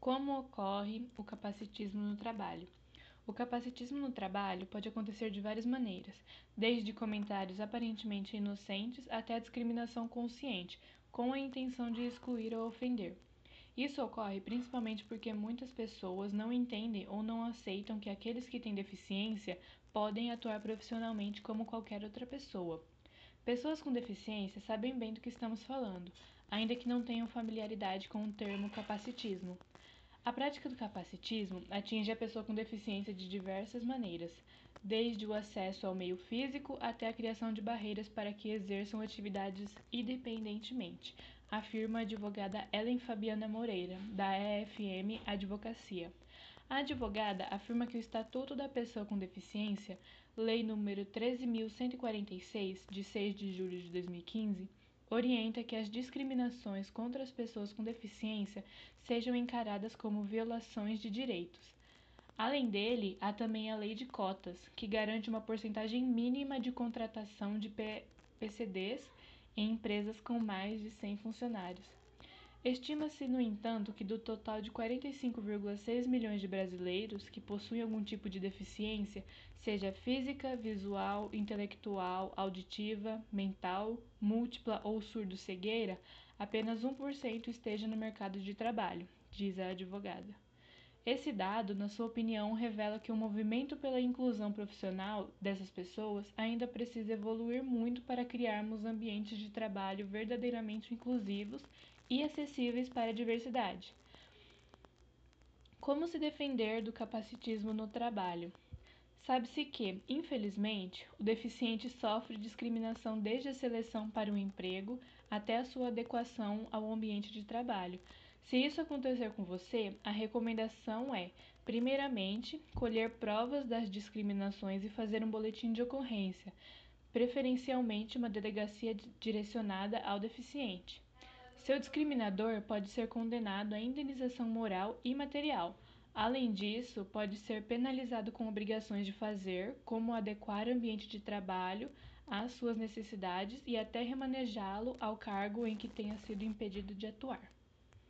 Como ocorre o capacitismo no trabalho? O capacitismo no trabalho pode acontecer de várias maneiras, desde comentários aparentemente inocentes até a discriminação consciente, com a intenção de excluir ou ofender. Isso ocorre principalmente porque muitas pessoas não entendem ou não aceitam que aqueles que têm deficiência podem atuar profissionalmente como qualquer outra pessoa. Pessoas com deficiência sabem bem do que estamos falando, ainda que não tenham familiaridade com o termo capacitismo. A prática do capacitismo atinge a pessoa com deficiência de diversas maneiras, desde o acesso ao meio físico até a criação de barreiras para que exerçam atividades independentemente, afirma a advogada Ellen Fabiana Moreira, da EFM Advocacia. A advogada afirma que o Estatuto da Pessoa com Deficiência, Lei nº 13.146, de 6 de julho de 2015, orienta que as discriminações contra as pessoas com deficiência sejam encaradas como violações de direitos. Além dele, há também a Lei de Cotas, que garante uma porcentagem mínima de contratação de PCDs em empresas com mais de 100 funcionários. Estima-se, no entanto, que do total de 45,6 milhões de brasileiros que possuem algum tipo de deficiência, seja física, visual, intelectual, auditiva, mental, múltipla ou surdo-cegueira, apenas 1% esteja no mercado de trabalho, diz a advogada. Esse dado, na sua opinião, revela que o movimento pela inclusão profissional dessas pessoas ainda precisa evoluir muito para criarmos ambientes de trabalho verdadeiramente inclusivos e acessíveis para a diversidade. Como se defender do capacitismo no trabalho? Sabe-se que, infelizmente, o deficiente sofre discriminação desde a seleção para o emprego até a sua adequação ao ambiente de trabalho. Se isso acontecer com você, a recomendação é, primeiramente, colher provas das discriminações e fazer um boletim de ocorrência, preferencialmente uma delegacia direcionada ao deficiente. Seu discriminador pode ser condenado à indenização moral e material. Além disso, pode ser penalizado com obrigações de fazer, como adequar ambiente de trabalho às suas necessidades e até remanejá-lo ao cargo em que tenha sido impedido de atuar.